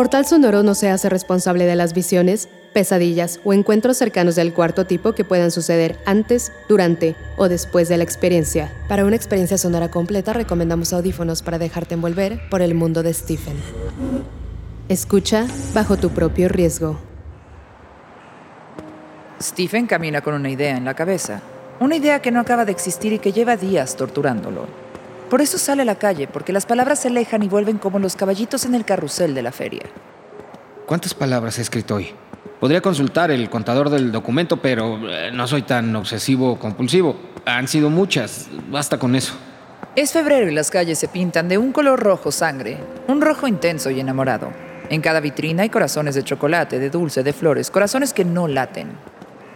Portal Sonoro no se hace responsable de las visiones, pesadillas o encuentros cercanos del cuarto tipo que puedan suceder antes, durante o después de la experiencia. Para una experiencia sonora completa recomendamos audífonos para dejarte envolver por el mundo de Stephen. Escucha bajo tu propio riesgo. Stephen camina con una idea en la cabeza. Una idea que no acaba de existir y que lleva días torturándolo. Por eso sale a la calle, porque las palabras se alejan y vuelven como los caballitos en el carrusel de la feria. ¿Cuántas palabras he escrito hoy? Podría consultar el contador del documento, pero eh, no soy tan obsesivo compulsivo. Han sido muchas, basta con eso. Es febrero y las calles se pintan de un color rojo sangre, un rojo intenso y enamorado. En cada vitrina hay corazones de chocolate, de dulce, de flores, corazones que no laten.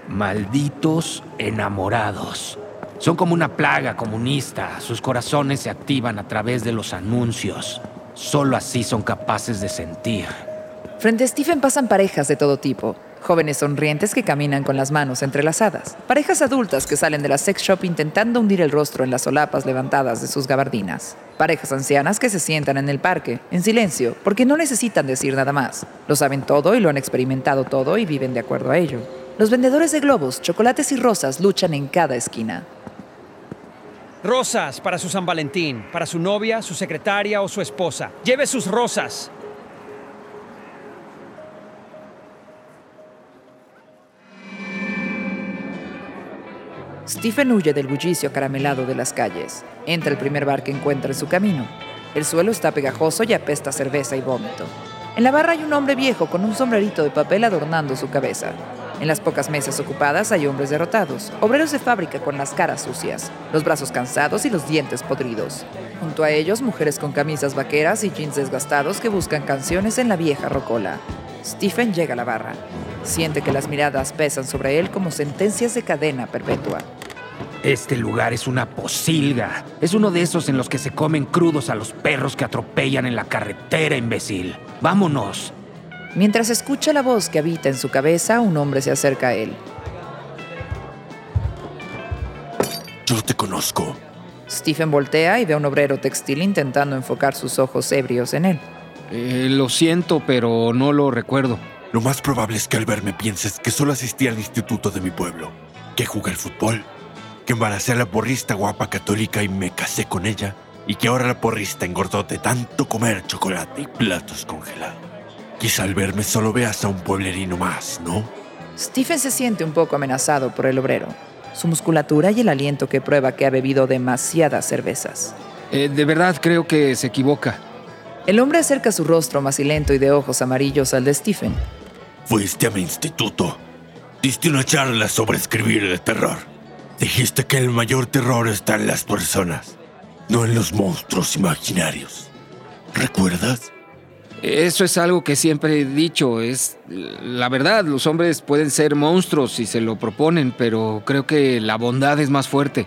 Malditos enamorados. Son como una plaga comunista. Sus corazones se activan a través de los anuncios. Solo así son capaces de sentir. Frente a Stephen pasan parejas de todo tipo. Jóvenes sonrientes que caminan con las manos entrelazadas. Parejas adultas que salen de la sex shop intentando hundir el rostro en las solapas levantadas de sus gabardinas. Parejas ancianas que se sientan en el parque, en silencio, porque no necesitan decir nada más. Lo saben todo y lo han experimentado todo y viven de acuerdo a ello. Los vendedores de globos, chocolates y rosas luchan en cada esquina. Rosas para su San Valentín, para su novia, su secretaria o su esposa. Lleve sus rosas. Stephen huye del bullicio caramelado de las calles. Entra el primer bar que encuentra en su camino. El suelo está pegajoso y apesta cerveza y vómito. En la barra hay un hombre viejo con un sombrerito de papel adornando su cabeza. En las pocas mesas ocupadas hay hombres derrotados, obreros de fábrica con las caras sucias, los brazos cansados y los dientes podridos. Junto a ellos, mujeres con camisas vaqueras y jeans desgastados que buscan canciones en la vieja rocola. Stephen llega a la barra. Siente que las miradas pesan sobre él como sentencias de cadena perpetua. Este lugar es una posilga. Es uno de esos en los que se comen crudos a los perros que atropellan en la carretera, imbécil. Vámonos. Mientras escucha la voz que habita en su cabeza, un hombre se acerca a él. Yo te conozco. Stephen voltea y ve a un obrero textil intentando enfocar sus ojos ebrios en él. Eh, lo siento, pero no lo recuerdo. Lo más probable es que al verme pienses que solo asistí al instituto de mi pueblo, que jugué al fútbol, que embaracé a la porrista guapa católica y me casé con ella, y que ahora la porrista engordó de tanto comer chocolate y platos congelados. Quizá al verme solo veas a un pueblerino más, ¿no? Stephen se siente un poco amenazado por el obrero, su musculatura y el aliento que prueba que ha bebido demasiadas cervezas. Eh, de verdad creo que se equivoca. El hombre acerca su rostro macilento y de ojos amarillos al de Stephen. Fuiste a mi instituto. Diste una charla sobre escribir de terror. Dijiste que el mayor terror está en las personas, no en los monstruos imaginarios. ¿Recuerdas? Eso es algo que siempre he dicho, es la verdad, los hombres pueden ser monstruos si se lo proponen, pero creo que la bondad es más fuerte.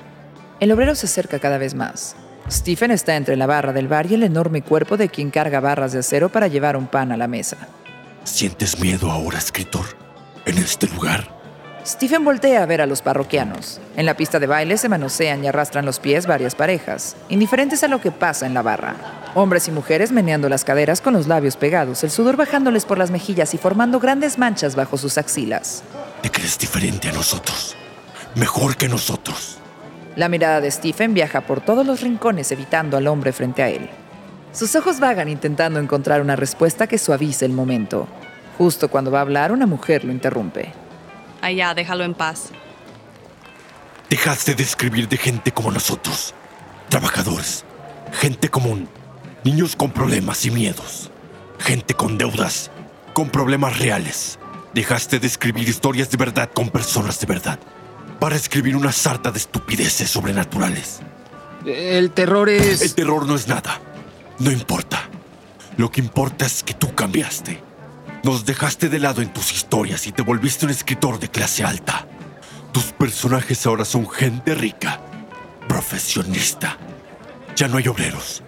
El obrero se acerca cada vez más. Stephen está entre la barra del bar y el enorme cuerpo de quien carga barras de acero para llevar un pan a la mesa. ¿Sientes miedo ahora, escritor? ¿En este lugar? Stephen voltea a ver a los parroquianos. En la pista de baile se manosean y arrastran los pies varias parejas, indiferentes a lo que pasa en la barra. Hombres y mujeres meneando las caderas con los labios pegados, el sudor bajándoles por las mejillas y formando grandes manchas bajo sus axilas. Te crees diferente a nosotros. Mejor que nosotros. La mirada de Stephen viaja por todos los rincones evitando al hombre frente a él. Sus ojos vagan intentando encontrar una respuesta que suavice el momento. Justo cuando va a hablar, una mujer lo interrumpe. Allá, déjalo en paz. Dejaste de escribir de gente como nosotros. Trabajadores. Gente común. Niños con problemas y miedos. Gente con deudas. Con problemas reales. Dejaste de escribir historias de verdad con personas de verdad para escribir una sarta de estupideces sobrenaturales. El terror es... El terror no es nada. No importa. Lo que importa es que tú cambiaste. Nos dejaste de lado en tus historias y te volviste un escritor de clase alta. Tus personajes ahora son gente rica, profesionista. Ya no hay obreros,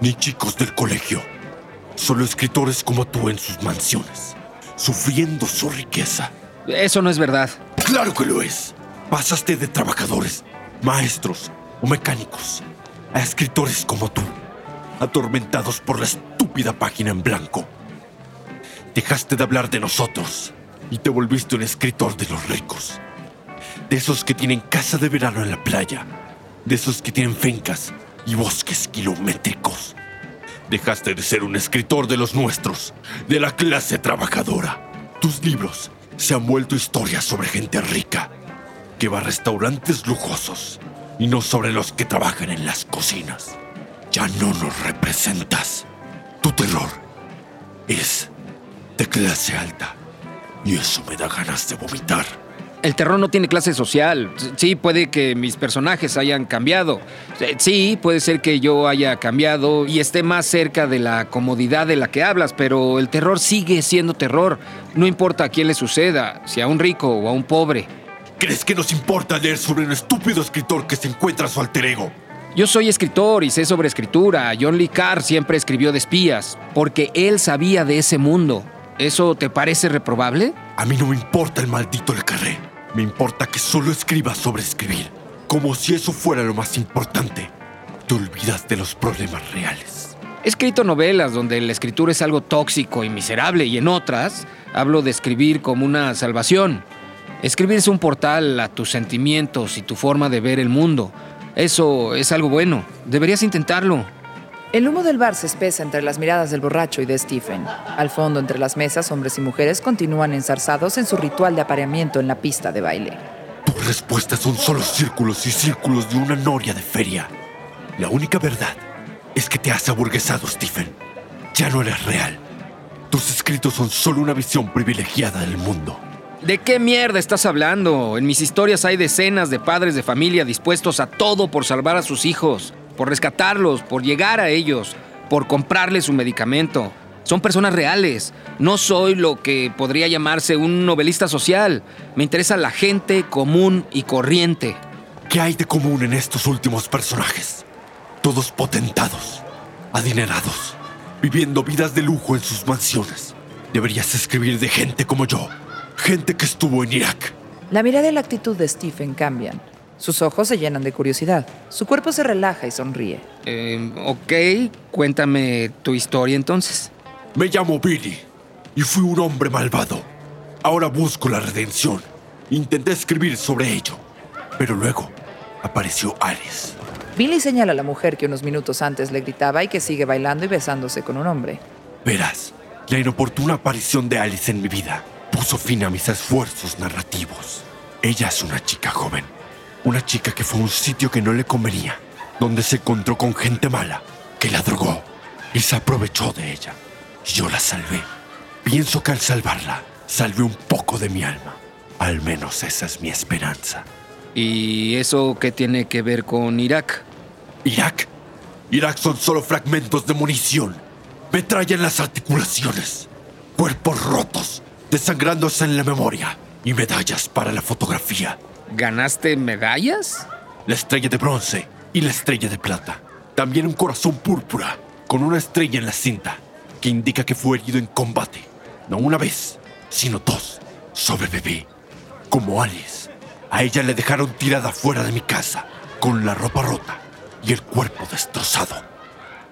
ni chicos del colegio. Solo escritores como tú en sus mansiones, sufriendo su riqueza. Eso no es verdad. Claro que lo es. Pasaste de trabajadores, maestros o mecánicos a escritores como tú, atormentados por la estúpida página en blanco. Dejaste de hablar de nosotros y te volviste un escritor de los ricos. De esos que tienen casa de verano en la playa. De esos que tienen fincas y bosques kilométricos. Dejaste de ser un escritor de los nuestros, de la clase trabajadora. Tus libros se han vuelto historias sobre gente rica que va a restaurantes lujosos y no sobre los que trabajan en las cocinas. Ya no nos representas. Tu terror es de clase alta y eso me da ganas de vomitar. El terror no tiene clase social. Sí, puede que mis personajes hayan cambiado. Sí, puede ser que yo haya cambiado y esté más cerca de la comodidad de la que hablas, pero el terror sigue siendo terror. No importa a quién le suceda, si a un rico o a un pobre. ¿Crees que nos importa leer sobre un estúpido escritor que se encuentra a su alter ego? Yo soy escritor y sé sobre escritura. John Lee Carr siempre escribió de espías, porque él sabía de ese mundo. ¿Eso te parece reprobable? A mí no me importa el maldito Le Carré. Me importa que solo escribas sobre escribir. Como si eso fuera lo más importante. Te olvidas de los problemas reales. He escrito novelas donde la escritura es algo tóxico y miserable y en otras hablo de escribir como una salvación. Escribir es un portal a tus sentimientos y tu forma de ver el mundo. Eso es algo bueno. Deberías intentarlo. El humo del bar se espesa entre las miradas del borracho y de Stephen. Al fondo, entre las mesas, hombres y mujeres continúan enzarzados en su ritual de apareamiento en la pista de baile. Tus respuestas son solo círculos y círculos de una noria de feria. La única verdad es que te has aburguesado, Stephen. Ya no eres real. Tus escritos son solo una visión privilegiada del mundo. ¿De qué mierda estás hablando? En mis historias hay decenas de padres de familia dispuestos a todo por salvar a sus hijos por rescatarlos, por llegar a ellos, por comprarles su medicamento. Son personas reales. No soy lo que podría llamarse un novelista social. Me interesa la gente común y corriente. ¿Qué hay de común en estos últimos personajes? Todos potentados, adinerados, viviendo vidas de lujo en sus mansiones. Deberías escribir de gente como yo, gente que estuvo en Irak. La mirada y la actitud de Stephen cambian. Sus ojos se llenan de curiosidad. Su cuerpo se relaja y sonríe. Eh, ok, cuéntame tu historia entonces. Me llamo Billy y fui un hombre malvado. Ahora busco la redención. Intenté escribir sobre ello, pero luego apareció Alice. Billy señala a la mujer que unos minutos antes le gritaba y que sigue bailando y besándose con un hombre. Verás, la inoportuna aparición de Alice en mi vida puso fin a mis esfuerzos narrativos. Ella es una chica joven una chica que fue a un sitio que no le convenía, donde se encontró con gente mala, que la drogó y se aprovechó de ella. Yo la salvé. Pienso que al salvarla, salvé un poco de mi alma. Al menos esa es mi esperanza. ¿Y eso qué tiene que ver con Irak? ¿Irak? Irak son solo fragmentos de munición, metralla en las articulaciones, cuerpos rotos, desangrándose en la memoria y medallas para la fotografía. ¿Ganaste medallas? La estrella de bronce y la estrella de plata. También un corazón púrpura con una estrella en la cinta que indica que fue herido en combate. No una vez, sino dos. Sobreviví. Como Alice. A ella le dejaron tirada fuera de mi casa, con la ropa rota y el cuerpo destrozado.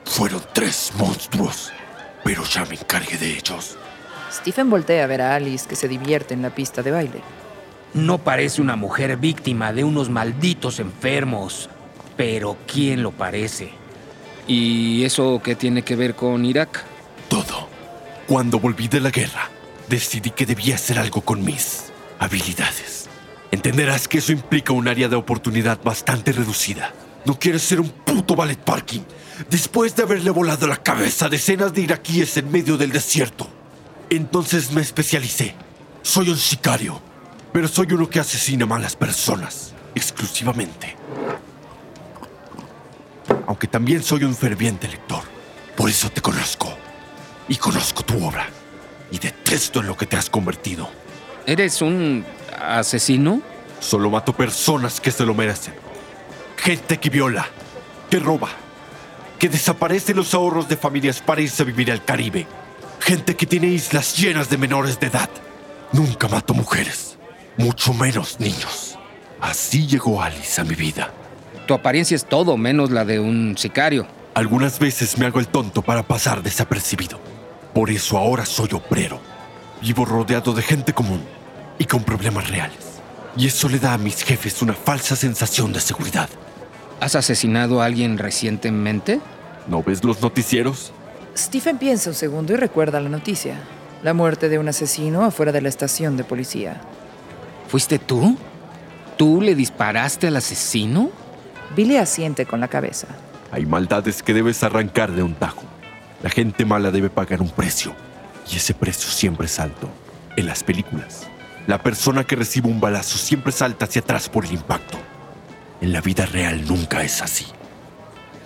Fueron tres monstruos, pero ya me encargué de ellos. Stephen voltea a ver a Alice que se divierte en la pista de baile. No parece una mujer víctima de unos malditos enfermos, pero ¿quién lo parece? ¿Y eso qué tiene que ver con Irak? Todo. Cuando volví de la guerra, decidí que debía hacer algo con mis habilidades. Entenderás que eso implica un área de oportunidad bastante reducida. No quieres ser un puto ballet parking después de haberle volado la cabeza a decenas de iraquíes en medio del desierto. Entonces me especialicé Soy un sicario, pero soy uno que asesina malas personas, exclusivamente. Aunque también soy un ferviente lector. Por eso te conozco. Y conozco tu obra. Y detesto en lo que te has convertido. ¿Eres un asesino? Solo mato personas que se lo merecen. Gente que viola, que roba, que desaparece los ahorros de familias para irse a vivir al Caribe. Gente que tiene islas llenas de menores de edad. Nunca mato mujeres, mucho menos niños. Así llegó Alice a mi vida. Tu apariencia es todo menos la de un sicario. Algunas veces me hago el tonto para pasar desapercibido. Por eso ahora soy obrero. Vivo rodeado de gente común y con problemas reales. Y eso le da a mis jefes una falsa sensación de seguridad. ¿Has asesinado a alguien recientemente? ¿No ves los noticieros? Stephen piensa un segundo y recuerda la noticia. La muerte de un asesino afuera de la estación de policía. ¿Fuiste tú? ¿Tú le disparaste al asesino? Billy asiente con la cabeza. Hay maldades que debes arrancar de un tajo. La gente mala debe pagar un precio. Y ese precio siempre es alto. En las películas, la persona que recibe un balazo siempre salta hacia atrás por el impacto. En la vida real nunca es así.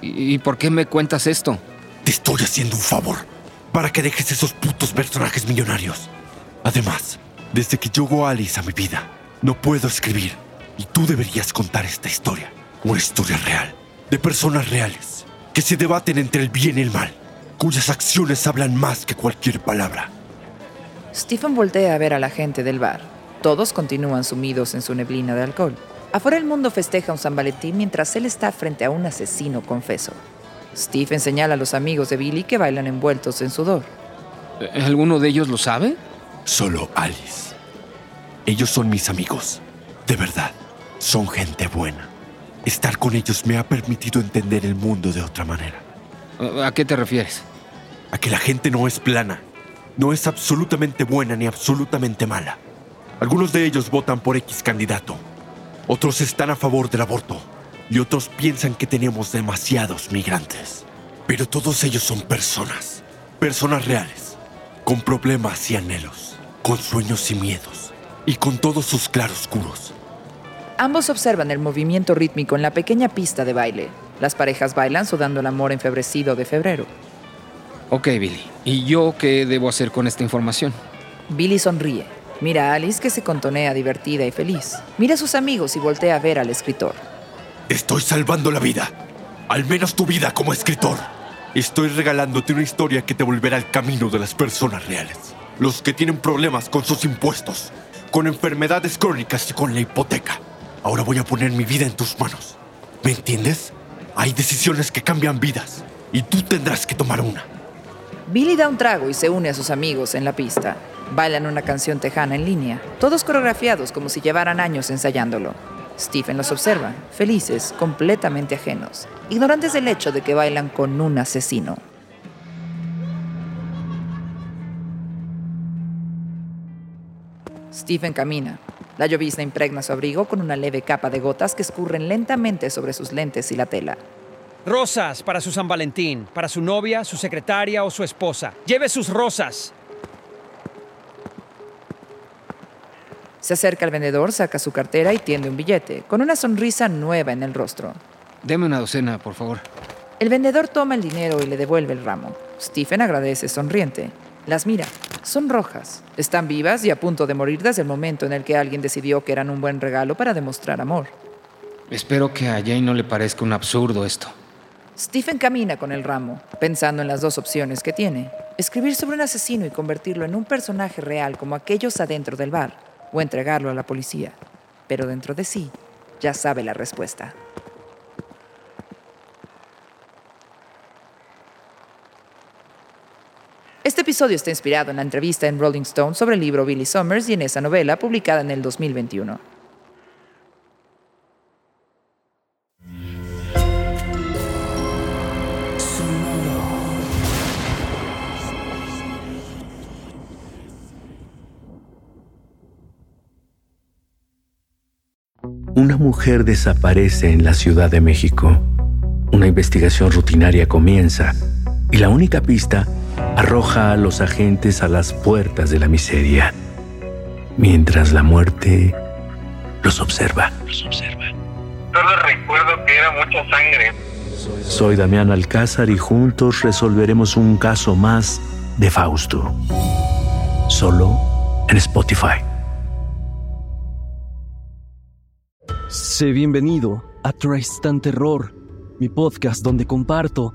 ¿Y por qué me cuentas esto? Te estoy haciendo un favor para que dejes esos putos personajes millonarios. Además, desde que llegó Alice a mi vida, no puedo escribir. Y tú deberías contar esta historia. Una historia real, de personas reales, que se debaten entre el bien y el mal, cuyas acciones hablan más que cualquier palabra. Stephen voltea a ver a la gente del bar. Todos continúan sumidos en su neblina de alcohol. Afuera el mundo festeja un San Valentín mientras él está frente a un asesino confeso. Stephen señala a los amigos de Billy que bailan envueltos en sudor. ¿Alguno de ellos lo sabe? Solo Alice. Ellos son mis amigos. De verdad, son gente buena. Estar con ellos me ha permitido entender el mundo de otra manera. ¿A qué te refieres? A que la gente no es plana. No es absolutamente buena ni absolutamente mala. Algunos de ellos votan por X candidato. Otros están a favor del aborto. Y otros piensan que tenemos demasiados migrantes. Pero todos ellos son personas. Personas reales. Con problemas y anhelos. Con sueños y miedos. Y con todos sus claroscuros. Ambos observan el movimiento rítmico en la pequeña pista de baile. Las parejas bailan sudando el amor enfebrecido de febrero. Ok, Billy. ¿Y yo qué debo hacer con esta información? Billy sonríe. Mira a Alice que se contonea divertida y feliz. Mira a sus amigos y voltea a ver al escritor. Estoy salvando la vida. Al menos tu vida como escritor. Estoy regalándote una historia que te volverá al camino de las personas reales. Los que tienen problemas con sus impuestos, con enfermedades crónicas y con la hipoteca. Ahora voy a poner mi vida en tus manos. ¿Me entiendes? Hay decisiones que cambian vidas y tú tendrás que tomar una. Billy da un trago y se une a sus amigos en la pista. Bailan una canción tejana en línea, todos coreografiados como si llevaran años ensayándolo. Stephen los observa, felices, completamente ajenos, ignorantes del hecho de que bailan con un asesino. Stephen camina. La llovizna impregna su abrigo con una leve capa de gotas que escurren lentamente sobre sus lentes y la tela. Rosas para su San Valentín, para su novia, su secretaria o su esposa. Lleve sus rosas. Se acerca al vendedor, saca su cartera y tiende un billete, con una sonrisa nueva en el rostro. Deme una docena, por favor. El vendedor toma el dinero y le devuelve el ramo. Stephen agradece sonriente. Las mira. Son rojas. Están vivas y a punto de morir desde el momento en el que alguien decidió que eran un buen regalo para demostrar amor. Espero que a Jane no le parezca un absurdo esto. Stephen camina con el ramo, pensando en las dos opciones que tiene. Escribir sobre un asesino y convertirlo en un personaje real como aquellos adentro del bar, o entregarlo a la policía. Pero dentro de sí, ya sabe la respuesta. Episodio está inspirado en la entrevista en Rolling Stone sobre el libro Billy Summers y en esa novela publicada en el 2021. Una mujer desaparece en la Ciudad de México. Una investigación rutinaria comienza y la única pista arroja a los agentes a las puertas de la miseria. mientras la muerte los observa. Solo recuerdo que era mucha sangre. Soy Damián Alcázar y juntos resolveremos un caso más de Fausto. Solo en Spotify. Sé bienvenido a Tristan Terror, mi podcast donde comparto